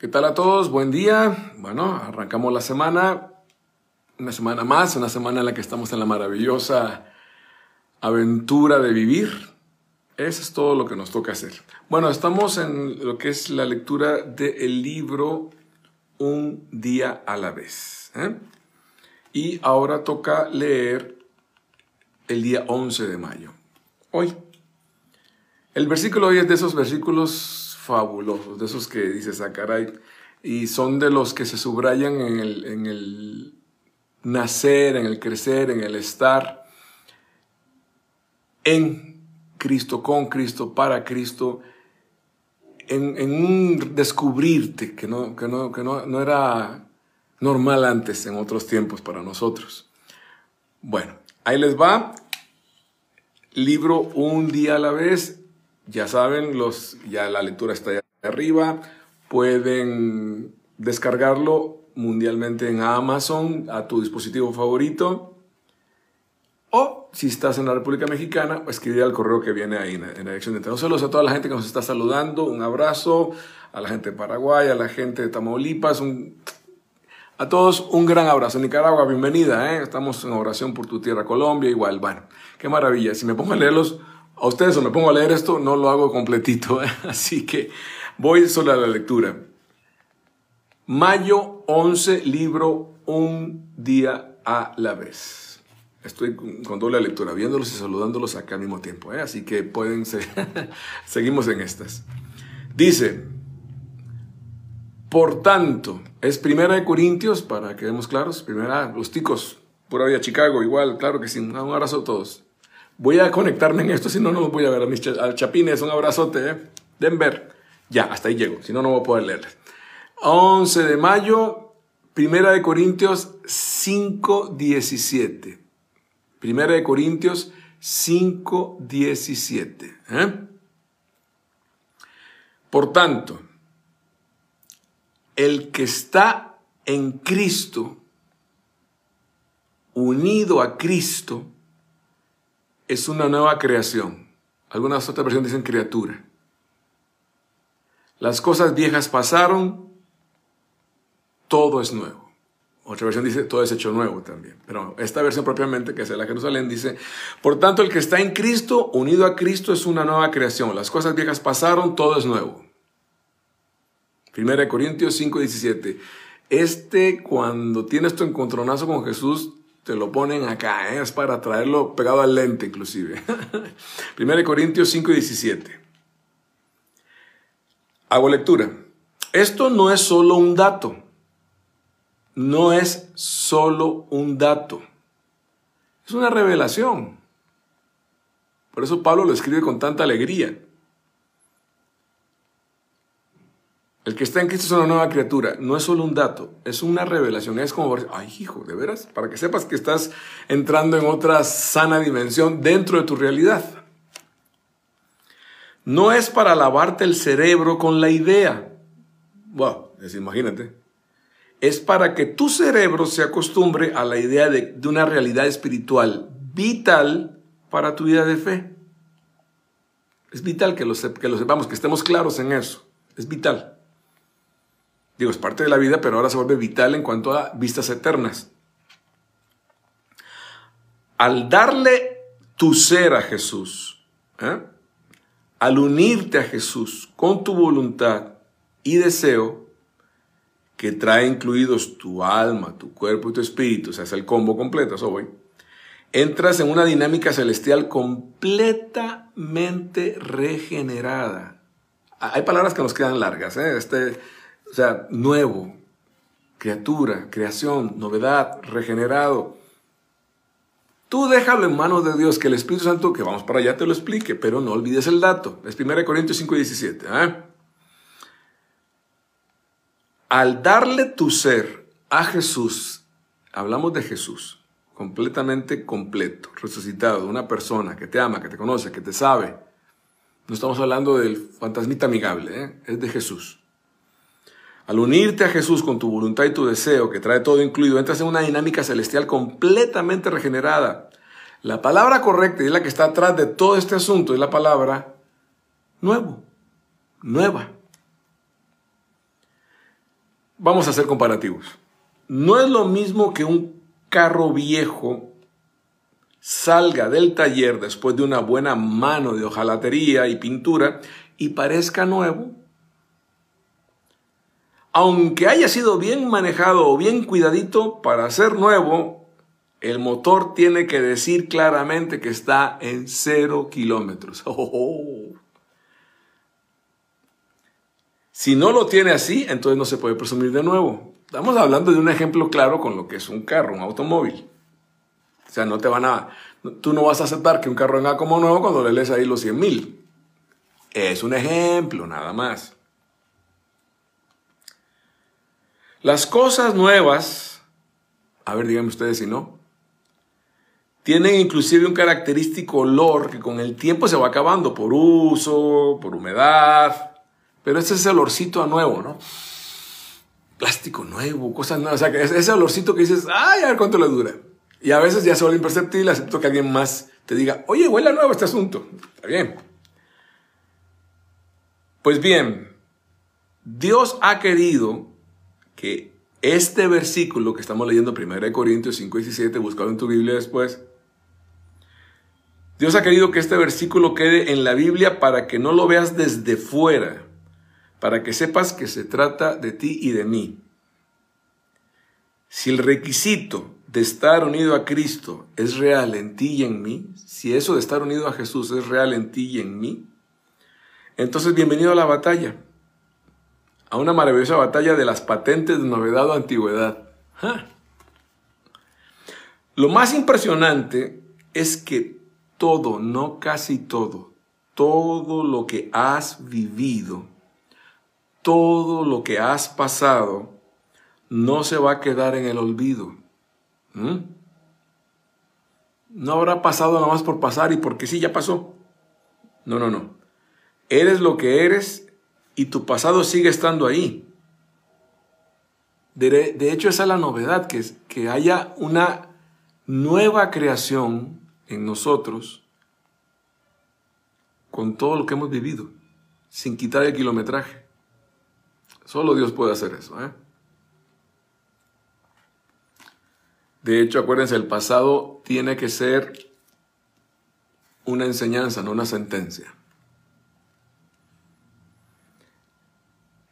¿Qué tal a todos? Buen día. Bueno, arrancamos la semana, una semana más, una semana en la que estamos en la maravillosa aventura de vivir. Eso es todo lo que nos toca hacer. Bueno, estamos en lo que es la lectura del libro Un día a la vez. ¿eh? Y ahora toca leer el día 11 de mayo. Hoy. El versículo hoy es de esos versículos fabulosos, de esos que dices, ah, caray, y son de los que se subrayan en el, en el nacer, en el crecer, en el estar en Cristo, con Cristo, para Cristo, en, en un descubrirte que, no, que, no, que no, no era normal antes, en otros tiempos para nosotros. Bueno, ahí les va. Libro un día a la vez, ya saben, los, ya la lectura está ahí arriba. Pueden descargarlo mundialmente en Amazon a tu dispositivo favorito. O si estás en la República Mexicana, escribir al correo que viene ahí en la dirección de Saludos a toda la gente que nos está saludando. Un abrazo a la gente de Paraguay, a la gente de Tamaulipas. a todos un gran abrazo. Nicaragua, bienvenida. ¿eh? Estamos en oración por tu tierra. Colombia, igual. Bueno, qué maravilla. Si me pongo a leerlos a ustedes o me pongo a leer esto, no lo hago completito, ¿eh? así que voy solo a la lectura. Mayo 11, libro Un día a la vez. Estoy con doble lectura, viéndolos y saludándolos acá al mismo tiempo, ¿eh? así que pueden ser, seguimos en estas. Dice, por tanto, es Primera de Corintios, para que quedemos claros, primera, los ticos, por ahí a Chicago, igual, claro que sí, un abrazo a todos. Voy a conectarme en esto, si no, no voy a ver a mis chapines. Un abrazote, ¿eh? Denver. Ya, hasta ahí llego, si no, no voy a poder leerles. 11 de mayo, Primera de Corintios 5, 17. Primera de Corintios 5, 17. ¿eh? Por tanto, el que está en Cristo, unido a Cristo, es una nueva creación. Algunas otras versiones dicen criatura. Las cosas viejas pasaron, todo es nuevo. Otra versión dice todo es hecho nuevo también. Pero esta versión propiamente, que es la Jerusalén, dice, por tanto el que está en Cristo, unido a Cristo, es una nueva creación. Las cosas viejas pasaron, todo es nuevo. 1 Corintios 5, 17. Este, cuando tienes tu encontronazo con Jesús, te lo ponen acá, ¿eh? es para traerlo pegado al lente inclusive. 1 Corintios 5 y 17. Hago lectura. Esto no es solo un dato. No es solo un dato. Es una revelación. Por eso Pablo lo escribe con tanta alegría. El que está en Cristo es una nueva criatura. No es solo un dato, es una revelación. Es como, ay hijo, de veras, para que sepas que estás entrando en otra sana dimensión dentro de tu realidad. No es para lavarte el cerebro con la idea. Wow, es, imagínate. Es para que tu cerebro se acostumbre a la idea de, de una realidad espiritual vital para tu vida de fe. Es vital que lo, que lo sepamos, que estemos claros en eso. Es vital. Digo, es parte de la vida, pero ahora se vuelve vital en cuanto a vistas eternas. Al darle tu ser a Jesús, ¿eh? al unirte a Jesús con tu voluntad y deseo, que trae incluidos tu alma, tu cuerpo y tu espíritu, o sea, es el combo completo, eso voy, entras en una dinámica celestial completamente regenerada. Hay palabras que nos quedan largas, ¿eh? Este, o sea, nuevo, criatura, creación, novedad, regenerado. Tú déjalo en manos de Dios, que el Espíritu Santo, que vamos para allá, te lo explique, pero no olvides el dato. Es 1 Corintios 5 y 17. ¿eh? Al darle tu ser a Jesús, hablamos de Jesús, completamente completo, resucitado, una persona que te ama, que te conoce, que te sabe. No estamos hablando del fantasmita amigable, ¿eh? es de Jesús. Al unirte a Jesús con tu voluntad y tu deseo, que trae todo incluido, entras en una dinámica celestial completamente regenerada. La palabra correcta y es la que está atrás de todo este asunto es la palabra nuevo, nueva. vamos a hacer comparativos. No es lo mismo que un carro viejo salga del taller después de una buena mano de hojalatería y pintura y parezca nuevo. Aunque haya sido bien manejado o bien cuidadito para ser nuevo, el motor tiene que decir claramente que está en cero kilómetros. Oh. Si no lo tiene así, entonces no se puede presumir de nuevo. Estamos hablando de un ejemplo claro con lo que es un carro, un automóvil. O sea, no te van a, tú no vas a aceptar que un carro venga como nuevo cuando le lees ahí los 100 mil. Es un ejemplo, nada más. Las cosas nuevas, a ver, díganme ustedes si no, tienen inclusive un característico olor que con el tiempo se va acabando por uso, por humedad, pero ese es el olorcito a nuevo, ¿no? Plástico nuevo, cosas nuevas. O sea, que ese olorcito que dices, ay, a ver cuánto le dura. Y a veces ya se vuelve imperceptible, acepto que alguien más te diga, oye, huele a nuevo este asunto. Está bien. Pues bien, Dios ha querido que este versículo que estamos leyendo, 1 Corintios 5, 17, buscado en tu Biblia después, Dios ha querido que este versículo quede en la Biblia para que no lo veas desde fuera, para que sepas que se trata de ti y de mí. Si el requisito de estar unido a Cristo es real en ti y en mí, si eso de estar unido a Jesús es real en ti y en mí, entonces bienvenido a la batalla, a una maravillosa batalla de las patentes de novedad o antigüedad. Lo más impresionante es que todo, no casi todo, todo lo que has vivido, todo lo que has pasado no se va a quedar en el olvido. ¿Mm? No habrá pasado nada más por pasar y porque sí, ya pasó. No, no, no. Eres lo que eres y tu pasado sigue estando ahí. De, hecho, esa es la novedad, que, es, que haya una nueva creación en nosotros con todo lo que hemos vivido, sin quitar el kilometraje. Solo Dios puede hacer eso. ¿eh? De hecho, acuérdense, el pasado tiene que ser una enseñanza, no una sentencia.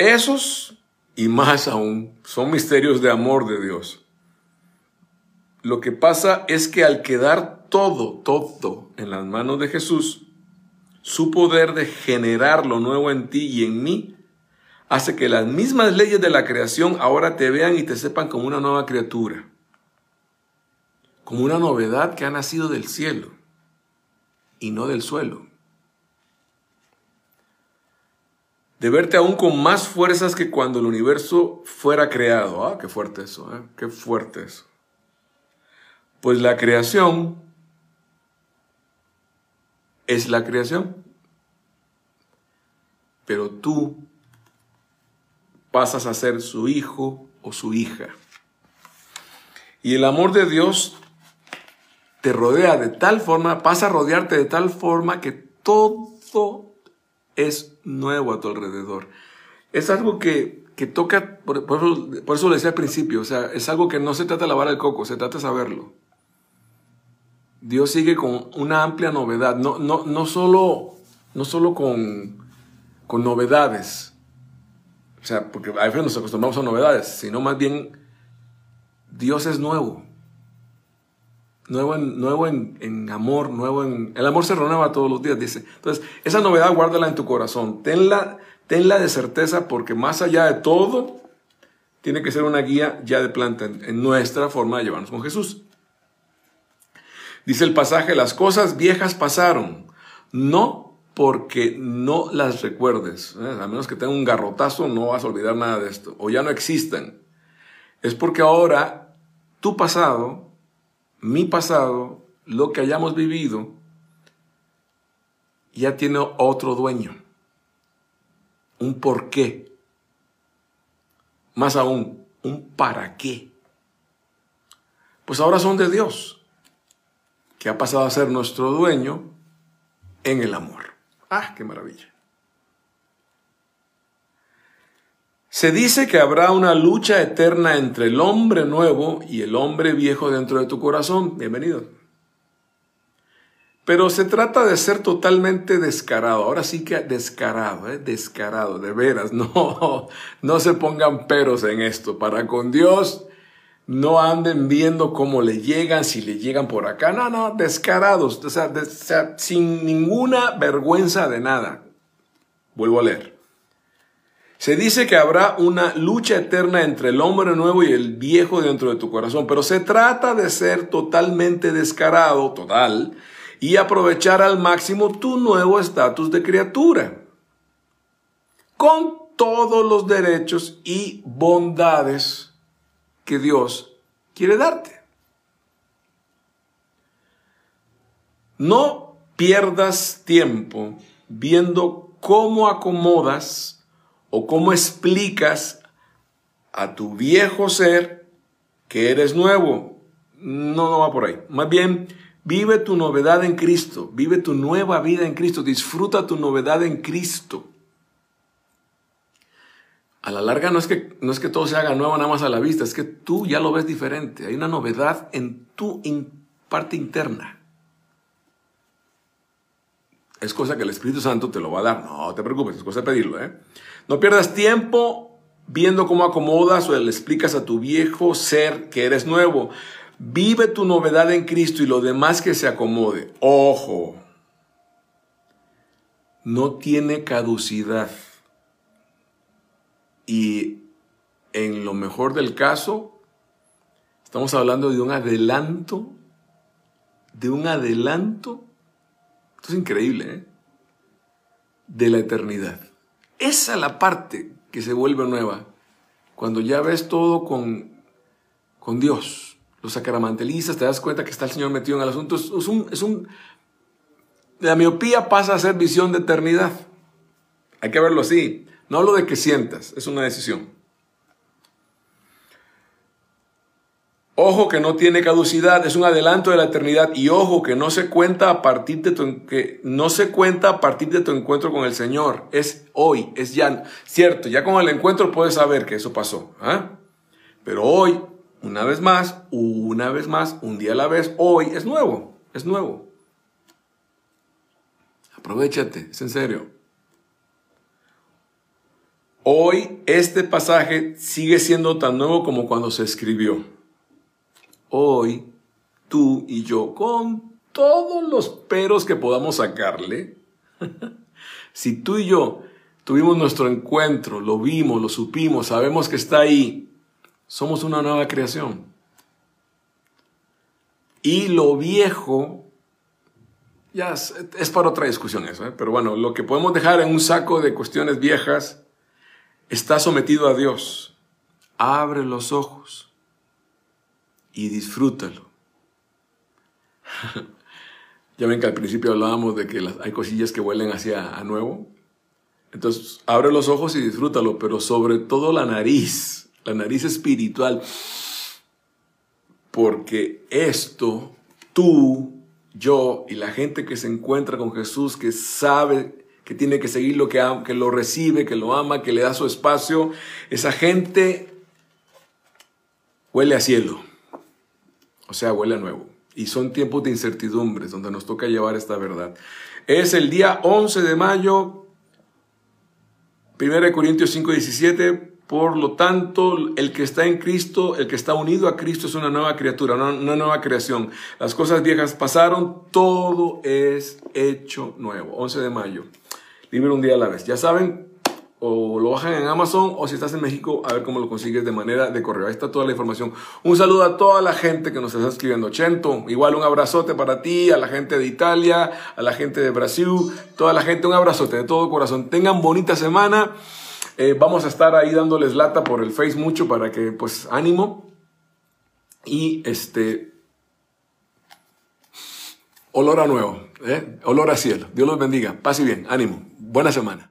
Esos y más aún son misterios de amor de Dios. Lo que pasa es que al quedar todo, todo en las manos de Jesús, su poder de generar lo nuevo en ti y en mí hace que las mismas leyes de la creación ahora te vean y te sepan como una nueva criatura, como una novedad que ha nacido del cielo y no del suelo. De verte aún con más fuerzas que cuando el universo fuera creado. Ah, qué fuerte eso, ¿eh? qué fuerte eso. Pues la creación es la creación. Pero tú pasas a ser su hijo o su hija. Y el amor de Dios te rodea de tal forma, pasa a rodearte de tal forma que todo es nuevo a tu alrededor. Es algo que, toca, por, eso, lo decía al principio, o sea, es algo que no se trata de lavar el coco, se trata de saberlo. Dios sigue con una amplia novedad, no, no, no solo, no solo con, con novedades, o sea, porque a veces nos acostumbramos a novedades, sino más bien Dios es nuevo. Nuevo, en, nuevo en, amor, nuevo en... El amor se renueva todos los días, dice. Entonces, esa novedad guárdala en tu corazón. Tenla, tenla de certeza porque más allá de todo, tiene que ser una guía ya de planta en, en nuestra forma de llevarnos con Jesús. Dice el pasaje, las cosas viejas pasaron. No porque no las recuerdes. ¿eh? A menos que tenga un garrotazo, no vas a olvidar nada de esto. O ya no existen. Es porque ahora tu pasado, mi pasado, lo que hayamos vivido, ya tiene otro dueño. Un por qué. Más aún, un para qué. Pues ahora son de Dios, que ha pasado a ser nuestro dueño en el amor. ¡Ah, qué maravilla! Se dice que habrá una lucha eterna entre el hombre nuevo y el hombre viejo dentro de tu corazón. Bienvenido. Pero se trata de ser totalmente descarado. Ahora sí que descarado, ¿eh? descarado, de veras. No, no se pongan peros en esto. Para con Dios, no anden viendo cómo le llegan, si le llegan por acá. No, no, descarados. O sea, sin ninguna vergüenza de nada. Vuelvo a leer. Se dice que habrá una lucha eterna entre el hombre nuevo y el viejo dentro de tu corazón, pero se trata de ser totalmente descarado, total, y aprovechar al máximo tu nuevo estatus de criatura, con todos los derechos y bondades que Dios quiere darte. No pierdas tiempo viendo cómo acomodas o cómo explicas a tu viejo ser que eres nuevo. No, no va por ahí. Más bien, vive tu novedad en Cristo, vive tu nueva vida en Cristo, disfruta tu novedad en Cristo. A la larga no es que, no es que todo se haga nuevo nada más a la vista, es que tú ya lo ves diferente. Hay una novedad en tu parte interna. Es cosa que el Espíritu Santo te lo va a dar. No te preocupes, es cosa de pedirlo. ¿eh? No pierdas tiempo viendo cómo acomodas o le explicas a tu viejo ser que eres nuevo. Vive tu novedad en Cristo y lo demás que se acomode. Ojo, no tiene caducidad. Y en lo mejor del caso, estamos hablando de un adelanto, de un adelanto, esto es increíble, ¿eh? de la eternidad. Esa es la parte que se vuelve nueva. Cuando ya ves todo con, con Dios, los sacramentalizas, te das cuenta que está el Señor metido en el asunto. Es, un, es un, la miopía pasa a ser visión de eternidad. Hay que verlo así. No hablo de que sientas, es una decisión. Ojo que no tiene caducidad, es un adelanto de la eternidad y ojo que no se cuenta a partir de tu que no se cuenta a partir de tu encuentro con el Señor, es hoy, es ya cierto, ya con el encuentro puedes saber que eso pasó, ¿ah? Pero hoy, una vez más, una vez más, un día a la vez, hoy es nuevo, es nuevo. Aprovechate, es en serio. Hoy este pasaje sigue siendo tan nuevo como cuando se escribió hoy tú y yo, con todos los peros que podamos sacarle, si tú y yo tuvimos nuestro encuentro, lo vimos, lo supimos, sabemos que está ahí, somos una nueva creación. Y lo viejo, ya es, para otra discusión eso, ¿eh? pero bueno, lo que podemos dejar en un saco de cuestiones viejas está sometido a Dios. Abre los ojos y disfrútalo. ya ven que al principio hablábamos de que hay cosillas que huelen hacia a nuevo. Entonces, abre los ojos y disfrútalo, pero sobre todo la nariz, la nariz espiritual. Porque esto, tú, yo y la gente que se encuentra con Jesús, que sabe que tiene que seguir lo que, que lo recibe, que lo ama, que le da su espacio, esa gente huele a cielo. O sea, huele nuevo. Y son tiempos de incertidumbres donde nos toca llevar esta verdad. Es el día 11 de mayo, 1 Corintios 5, 17. Por lo tanto, el que está en Cristo, el que está unido a Cristo es una nueva criatura, una, una nueva creación. Las cosas viejas pasaron, todo es hecho nuevo. 11 de mayo. Libre un día a la vez. Ya saben, o lo bajan en Amazon o si estás en México, a ver cómo lo consigues de manera de correo. Ahí está toda la información. Un saludo a toda la gente que nos está escribiendo. Chento, igual un abrazote para ti, a la gente de Italia, a la gente de Brasil, toda la gente, un abrazote de todo corazón. Tengan bonita semana. Eh, vamos a estar ahí dándoles lata por el Face mucho para que, pues, ánimo. Y este, olor a nuevo, ¿eh? olor a cielo. Dios los bendiga. Pase bien, ánimo. Buena semana.